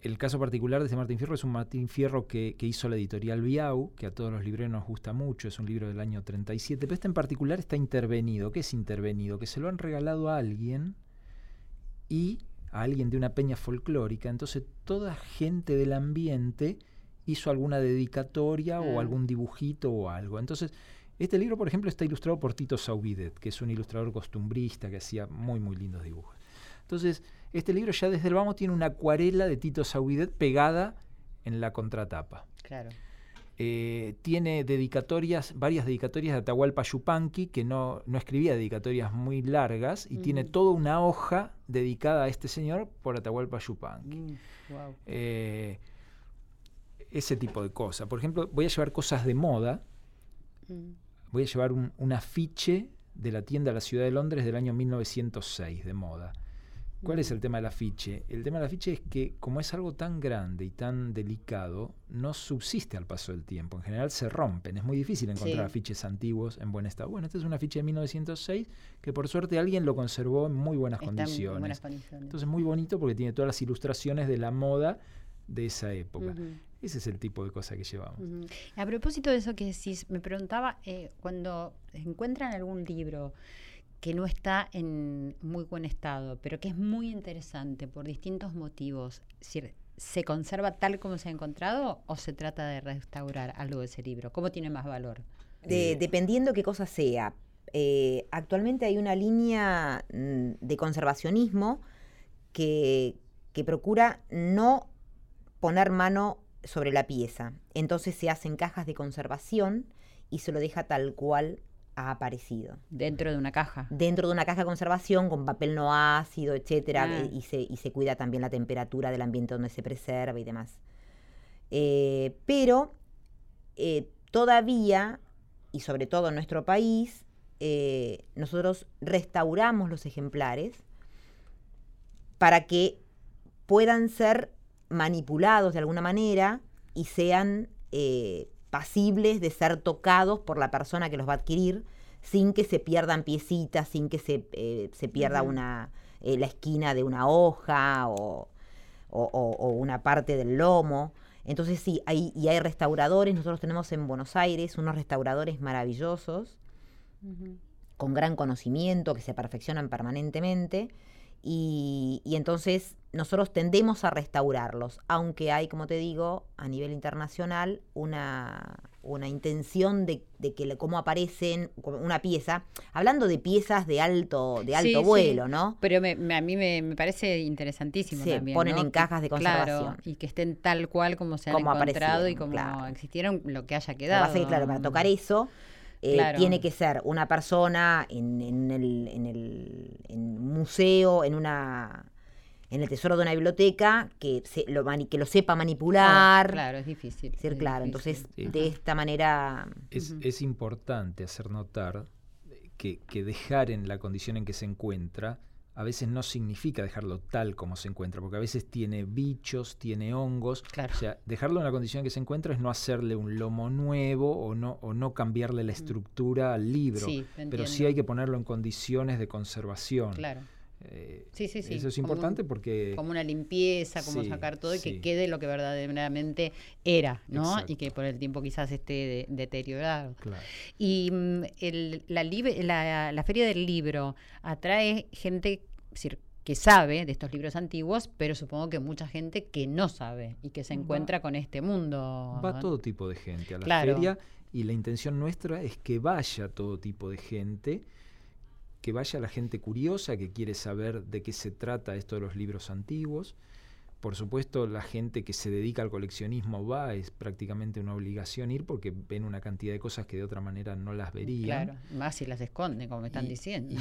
El caso particular de este Martín Fierro es un Martín Fierro que, que hizo la editorial Biau, que a todos los libreros nos gusta mucho, es un libro del año 37, pero este en particular está intervenido. ¿Qué es intervenido? Que se lo han regalado a alguien y a alguien de una peña folclórica. Entonces toda gente del ambiente hizo alguna dedicatoria o Ah. algún dibujito o algo. Entonces, este libro, por ejemplo, está ilustrado por Tito Saubidet, que es un ilustrador costumbrista que hacía muy, muy lindos dibujos. Entonces, este libro ya desde el vamos tiene una acuarela de Tito Saubidet pegada en la contratapa. Claro. Eh, tiene dedicatorias, varias dedicatorias de Atahualpa Yupanqui, que no, no escribía dedicatorias muy largas, y tiene toda una hoja dedicada a este señor por Atahualpa Yupanqui. Mm, wow. Eh, ese tipo de cosas. Por ejemplo, voy a llevar cosas de moda. Mm. Voy a llevar un, un afiche de la tienda de la ciudad de Londres del año 1906 de moda. ¿Cuál es el tema del afiche? El tema del afiche es que como es algo tan grande y tan delicado, no subsiste al paso del tiempo. En general se rompen. Es muy difícil encontrar Sí. afiches antiguos en buen estado. Bueno, este es un afiche de 1906 que por suerte alguien lo conservó en muy buenas Está en condiciones. buenas condiciones. Entonces muy bonito porque tiene todas las ilustraciones de la moda de esa época. Ese es el tipo de cosa que llevamos. A propósito de eso que decís, me preguntaba, eh, cuando encuentran algún libro que no está en muy buen estado, pero que es muy interesante por distintos motivos. Es decir, ¿Se conserva tal como se ha encontrado o se trata de restaurar algo de ese libro? ¿Cómo tiene más valor? De- dependiendo qué cosa sea. Eh, actualmente hay una línea mm, de conservacionismo que, que procura no poner mano sobre la pieza. Entonces se hacen cajas de conservación y se lo deja tal cual ha aparecido. Dentro de una caja. Dentro de una caja de conservación con papel no ácido, etcétera, Ah. y, se, y se cuida también la temperatura del ambiente donde se preserva y demás. Eh, pero eh, todavía, y sobre todo en nuestro país, eh, nosotros restauramos los ejemplares para que puedan ser manipulados de alguna manera y sean eh, pasibles de ser tocados por la persona que los va a adquirir sin que se pierdan piecitas, sin que se, eh, se pierda una, eh, la esquina de una hoja o, o- o- o una parte del lomo. Entonces sí, hay, y hay restauradores, nosotros tenemos en Buenos Aires unos restauradores maravillosos con gran conocimiento, que se perfeccionan permanentemente. Y, y entonces nosotros tendemos a restaurarlos, aunque hay, como te digo, a nivel internacional una, una intención de, de que le- cómo aparecen como una pieza, hablando de piezas de alto, de alto Sí, sí. vuelo, ¿no? Pero me- me- a mí me, me parece interesantísimo Se también. ponen ¿no? en cajas de Claro, conservación. y que estén tal cual como se han Como encontrado y como claro. existieron, lo que haya Lo que quedado. pasa que, claro, para tocar eso eh, Claro. tiene que ser una persona en, en el, en el en un museo, en una en el tesoro de una biblioteca que se, lo, mani- que lo sepa manipular. Oh, claro, es difícil. Ser es claro, difícil. entonces Sí. de esta manera Es, es importante hacer notar que, que dejar en la condición en que se encuentra a veces no significa dejarlo tal como se encuentra, porque a veces tiene bichos, tiene hongos. Claro. O sea, dejarlo en la condición en que se encuentra es no hacerle un lomo nuevo o no, o no cambiarle la estructura al libro. Sí, pero sí hay que ponerlo en condiciones de conservación. Claro. Eh, Sí, sí, sí. Eso es Como un- importante porque... como una limpieza, como Sí, sacar todo y que quede lo que verdaderamente era, ¿no? Exacto. Y que por el tiempo quizás esté de- deteriorado. Claro. Y mm, el- la, libe- la, la Feria del Libro atrae gente decir, que sabe de estos libros antiguos, pero supongo que mucha gente que no sabe y que se Va- encuentra con este mundo. Va todo tipo de gente a la Claro. feria y la intención nuestra es que vaya todo tipo de gente, que vaya la gente curiosa que quiere saber de qué se trata esto de los libros antiguos. Por supuesto, la gente que se dedica al coleccionismo va, es prácticamente una obligación ir porque ven una cantidad de cosas que de otra manera no las verían. Claro, más si las esconden, como me están Y- diciendo.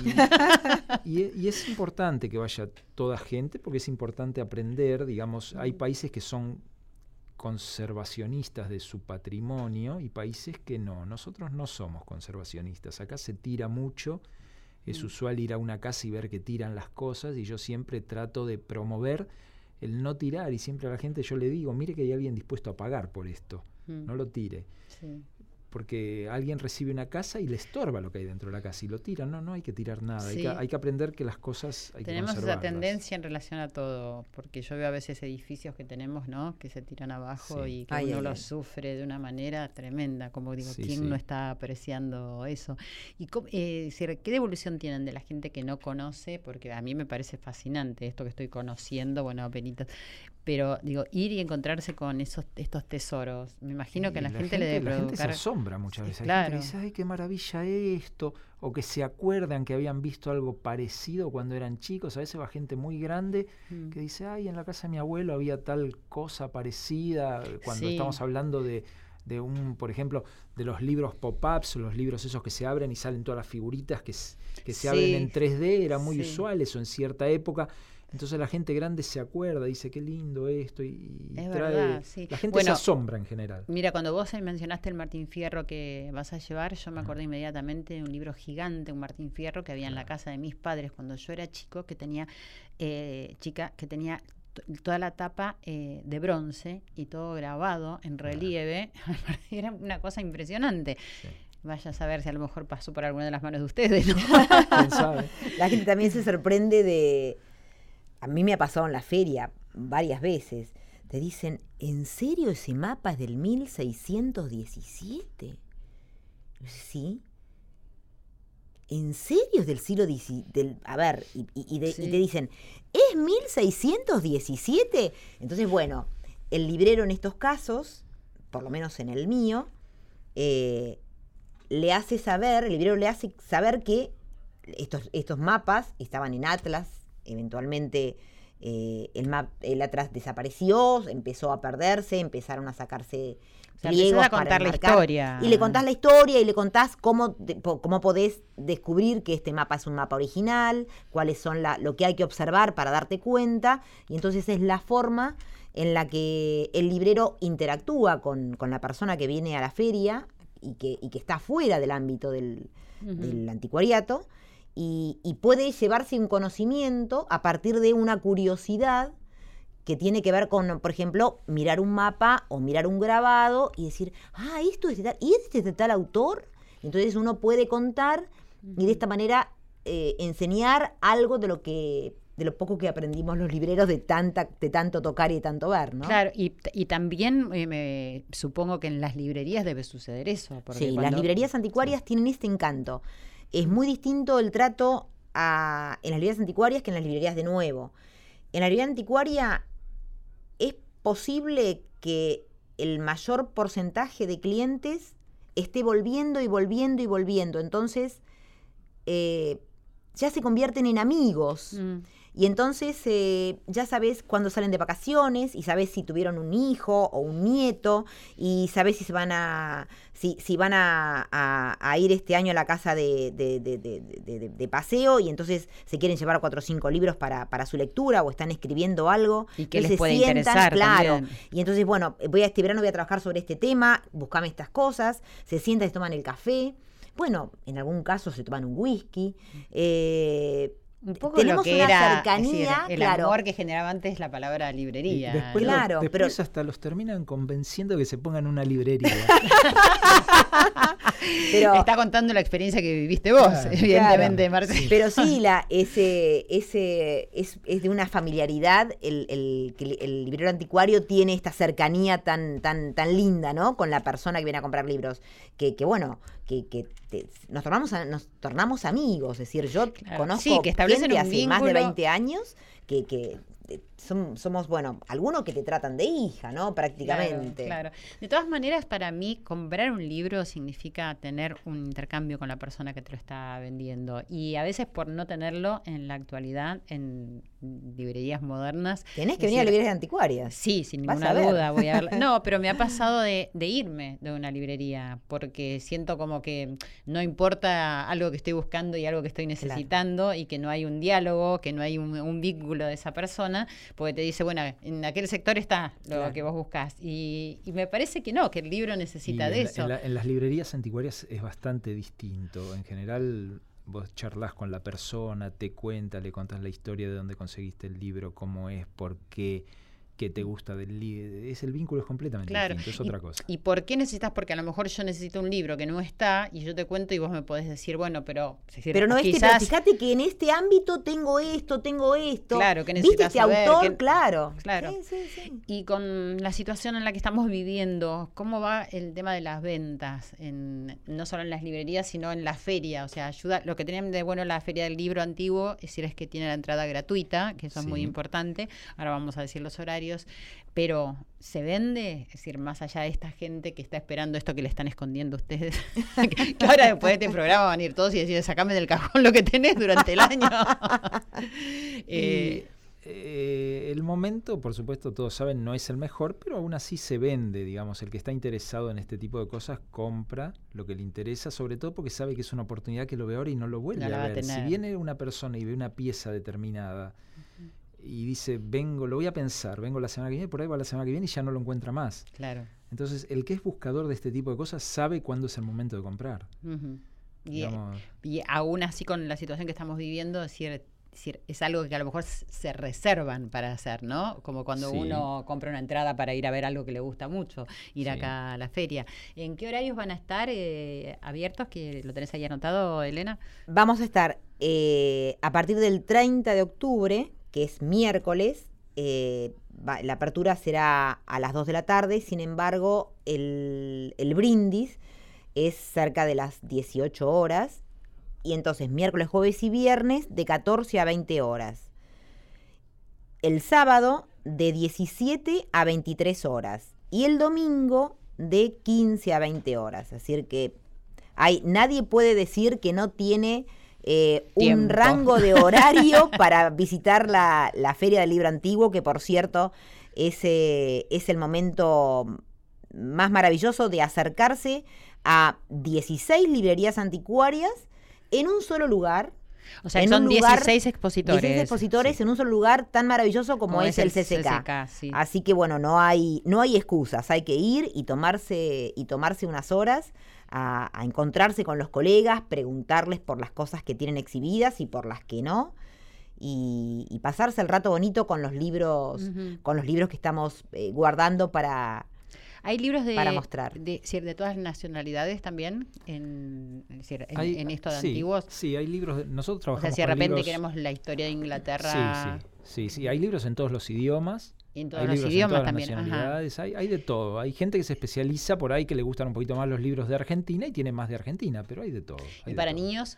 Y, y es importante que vaya toda gente porque es importante aprender, digamos, hay países que son conservacionistas de su patrimonio y países que no. Nosotros no somos conservacionistas. Acá se tira mucho. Es Mm. usual ir a una casa y ver que tiran las cosas y yo siempre trato de promover el no tirar y siempre a la gente yo le digo, mire que hay alguien dispuesto a pagar por esto, Mm, no lo tire sí. Porque alguien recibe una casa y le estorba lo que hay dentro de la casa y lo tira. No, no hay que tirar nada. Hay, que, hay que aprender que las cosas hay Tenemos que esa tendencia en relación a todo, porque yo veo a veces edificios que tenemos, ¿no? Que se tiran abajo Sí. y que Ay, uno ay, lo ay. sufre de una manera tremenda, como digo, Sí, ¿quién sí. no está apreciando eso? Y cómo- eh, ¿qué devolución tienen de la gente que no conoce? Porque a mí me parece fascinante esto que estoy conociendo, bueno, Benito, pero digo, ir y encontrarse con esos estos tesoros, me imagino que a la, gente, le debe la gente se provocar... asombra muchas Sí, veces. Claro. gente dice, ay, qué maravilla esto. O que se acuerdan que habían visto algo parecido cuando eran chicos. A veces va gente muy grande Mm. que dice, ay, en la casa de mi abuelo había tal cosa parecida. Cuando Sí. estamos hablando de, de un, por ejemplo, de los libros pop-ups, los libros esos que se abren y salen todas las figuritas que, que se abren en 3D, era muy sí. usual eso en cierta época. Entonces la gente grande se acuerda, dice, qué lindo esto, y, y Es trae... verdad, sí. La gente Bueno, se asombra en general. Mira, cuando vos mencionaste el Martín Fierro que vas a llevar, yo me acordé inmediatamente de un libro gigante, un Martín Fierro que había en la casa de mis padres cuando yo era chico, que tenía, eh, chica, que tenía toda la tapa eh, de bronce y todo grabado en relieve. Era una cosa impresionante. Sí. Vaya a saber si a lo mejor pasó por alguna de las manos de ustedes, ¿no? ¿Quién sabe? La gente también se sorprende de... A mí me ha pasado en la feria varias veces. Te dicen, ¿en serio ese mapa es del 1617? Sí. ¿en serio es del siglo? Del, a ver, y, y- y de- y Sí. te dicen, ¿es 1617? Entonces, bueno, el librero en estos casos, por lo menos en el mío, eh, le hace saber, el librero le hace saber que estos, estos mapas estaban en Atlas, eventualmente eh, el, map, el Atlas desapareció, empezó a perderse, empezaron a sacarse O sea, pliegos a para contar la historia. Y le contás la historia y le contás cómo, po- cómo podés descubrir que este mapa es un mapa original, cuáles son la, lo que hay que observar para darte cuenta. Y entonces es la forma en la que el librero interactúa con, con la persona que viene a la feria y que, y que está fuera del ámbito del, del anticuariato y, y puede llevarse un conocimiento a partir de una curiosidad que tiene que ver con, por ejemplo, mirar un mapa o mirar un grabado y decir, ah, esto es de tal, y este es de tal autor. Entonces uno puede contar y de esta manera eh, enseñar algo de lo que de lo poco que aprendimos los libreros de tanta de tanto tocar y de tanto ver, ¿no? Claro, y, y también eh, me, supongo que en las librerías debe suceder eso. Porque Sí, las librerías anticuarias tienen este encanto. Es muy distinto el trato en las librerías anticuarias que en las librerías de nuevo. En la librería anticuaria es posible que el mayor porcentaje de clientes esté volviendo y volviendo y volviendo. Entonces, eh, ya se convierten en amigos. Mm. Y entonces eh, ya sabes cuándo salen de vacaciones y sabes si tuvieron un hijo o un nieto y sabes si se van a si, si van a, a- a ir este año a la casa de, de- paseo y entonces se quieren llevar cuatro o cinco libros para, para su lectura o están escribiendo algo. Y que les se puede sientan, interesar Claro. también. Y entonces, bueno, voy a este verano voy a trabajar sobre este tema, buscame estas cosas, se sientan y se toman el café. Bueno, en algún caso se toman un whisky. eh, Un poco tenemos lo que una era cercanía, decir, el claro. amor que generaba antes la palabra Y librería. después, Claro, después pero- hasta los terminan convenciendo que se pongan una librería. Pero, Está contando la experiencia que viviste vos, Claro, evidentemente, claro. Marcelo. pero sí, la, ese, ese, es, es de una familiaridad. El, el, que el librero anticuario tiene esta cercanía tan, tan, tan linda, ¿no? Con la persona que viene a comprar libros. Que, que bueno, que, que te- nos, tornamos a- nos tornamos amigos. Es decir, yo Claro. conozco Sí, que establecen gente un hace más de vínculo. 20 años que, que son- somos, bueno, algunos que te tratan de hija, ¿no? Prácticamente. Claro, claro. De todas maneras, para mí, comprar un libro significa tener un intercambio con la persona que te lo está vendiendo. Y a veces, por no tenerlo en la actualidad, en librerías modernas. Tenés que es venir a decir, librerías anticuarias. Sí, sin ninguna duda voy a verla. No, pero me ha pasado de, de irme de una librería porque siento como que no importa algo que estoy buscando y algo que estoy necesitando y que no hay un diálogo, que no hay un, un vínculo de esa persona, porque te dice, bueno, en aquel sector está lo Claro. que vos buscas. Y, y me parece que no, que el libro necesita Y de en, la- eso. en la- en las librerías anticuarias es bastante distinto. En general, vos charlas con la persona, te cuenta, le contás la historia de dónde conseguiste el libro, cómo es, por qué, qué te gusta del libro. Es el vínculo es completamente Claro. distinto, es y, otra cosa. ¿Y por qué necesitas? Porque a lo mejor yo necesito un libro que no está y yo te cuento y vos me podés decir, bueno, pero... es decir, Pero no pero quizás- fíjate que en este ámbito tengo esto, tengo esto. Claro, que ¿Viste necesitas este saber, autor? que- Claro. Claro. Sí, sí, sí. Y con la situación en la que estamos viviendo, ¿cómo va el tema de las ventas? En, no solo en las librerías, sino en la feria. O sea, ayuda. Lo que tienen de bueno la feria del libro antiguo, es decir, es que tiene la entrada gratuita, que eso es muy importante. Ahora vamos a decir los horarios. Pero, ¿se vende? Es decir, más allá de esta gente que está esperando esto que le están escondiendo ustedes. que ahora después de este programa van a ir todos y decir, sacame del cajón lo que tenés durante el año. Eh, eh, el momento, por supuesto, todos saben, no es el mejor, pero aún así se vende, digamos. El que está interesado en este tipo de cosas compra lo que le interesa, sobre todo porque sabe que es una oportunidad que lo ve ahora y no lo vuelve No a ver. Si viene una persona y ve una pieza determinada y dice, vengo, lo voy a pensar, vengo la semana que viene, por ahí va la semana que viene y ya no lo encuentra más. claro. Entonces, el que es buscador de este tipo de cosas sabe cuándo es el momento de comprar. Ujú. Y, aún así con la situación que estamos viviendo, es decir, es decir, es algo que a lo mejor se reservan para hacer, ¿no? Como cuando Sí. uno compra una entrada para ir a ver algo que le gusta mucho, ir Sí. acá a la feria. ¿En qué horarios van a estar eh, abiertos? Que lo tenés ahí anotado, Elena. Vamos a estar eh, a partir del 30 de octubre, que es miércoles. eh, va- la apertura será a las 2 de la tarde, sin embargo, el, el brindis es cerca de las 18 horas. y entonces miércoles, jueves y viernes de 14 a 20 horas. El sábado de 17 a 23 horas y el domingo de 15 a 20 así Es decir, que hay, nadie puede decir que no tiene eh, un rango de horario para visitar la, la Feria del Libro Antiguo, que por cierto ese es el momento más maravilloso de acercarse a 16 librerías anticuarias en un solo lugar. O sea, en son un lugar- 16 expositores. 16 expositores en un solo lugar tan maravilloso como, Como es, el CCK. sí. Así que bueno, no hay, no hay excusas, hay que ir y tomarse, y tomarse unas horas a, a encontrarse con los colegas, preguntarles por las cosas que tienen exhibidas y por las que no. Y, y pasarse el rato bonito con los libros, con los libros que estamos eh, guardando para, Hay libros de, para mostrar. De, decir, de todas las nacionalidades también, en, es decir, en, Hay- en esto de sí, antiguos. Sí, hay libros. de- nosotros O trabajamos sea, si de con repente libros- queremos la historia de Inglaterra Sí, sí, sí, sí. Hay libros en todos los idiomas. y en todos hay los libros en idiomas todas las también. Ajá. nacionalidades, Hay, hay de todo. Hay gente que se especializa por ahí que le gustan un poquito más los libros de Argentina y tiene más de Argentina, pero hay de todo. Y hay de para todo. niños,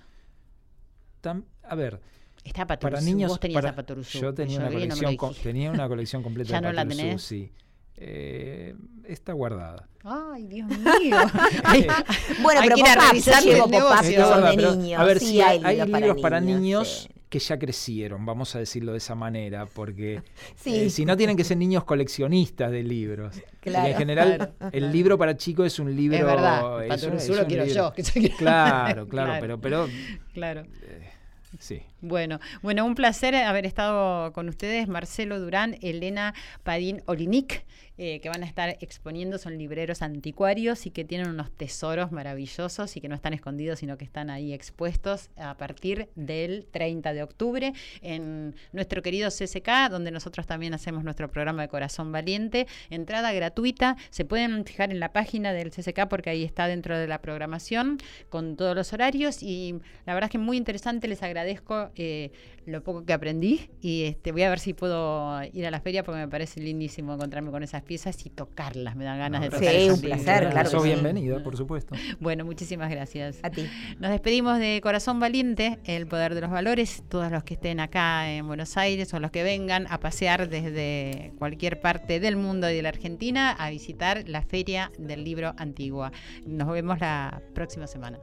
Tam- a ver, está para Patoruzú. niños. Vos tenías para- a Patoruzú. Yo tenía una, y no me lo colección, co- dijiste. tenía una colección completa ¿Ya de no la tenés? sí. Eh, está guardada. Ay, Dios mío. Bueno, Hay pero que ir a pop-ups, revisar de niños. A ver, sí, sí, hay, hay libros para niños, niños sí. que ya crecieron, vamos a decirlo de esa manera, porque Sí. eh, si no tienen que ser niños coleccionistas de libros. Claro, en general, claro. el libro para chicos es un libro. es verdad. lo quiero libro- yo. que yo quiero- Claro, claro, pero, pero Claro. Sí. Bueno, bueno, un placer haber estado con ustedes, Marcelo Durán, Elena Padín Olinic, eh, que van a estar exponiendo, son libreros anticuarios y que tienen unos tesoros maravillosos y que no están escondidos, sino que están ahí expuestos a partir del 30 de octubre en nuestro querido CCK, donde nosotros también hacemos nuestro programa de Corazón Valiente. Entrada gratuita, se pueden fijar en la página del CCK porque ahí está dentro de la programación con todos los horarios y la verdad es que muy interesante, les agradezco eh, lo poco que aprendí y este, voy a ver si puedo ir a la feria porque me parece lindísimo encontrarme con esas piezas y tocarlas, me dan ganas de No, tocar Sí, un piezas. placer, claro sí. bienvenida, por supuesto. Bueno, muchísimas gracias. A ti. Nos despedimos de Corazón Valiente, el poder de los valores. Todos los que estén acá en Buenos Aires o los que vengan a pasear desde cualquier parte del mundo y de la Argentina a visitar la Feria del Libro Antigua. Nos vemos la próxima semana.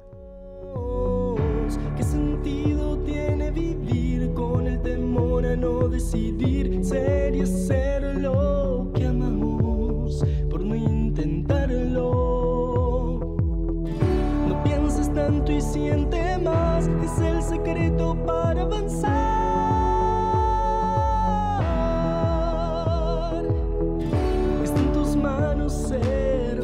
¿Qué sentido tiene vivir con el temor a no decidir ser y hacer lo que y siente más, es el secreto para avanzar. Está en tus manos ser.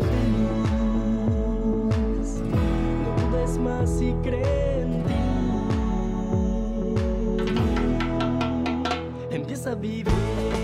No dudes más y cree en ti. Empieza a vivir.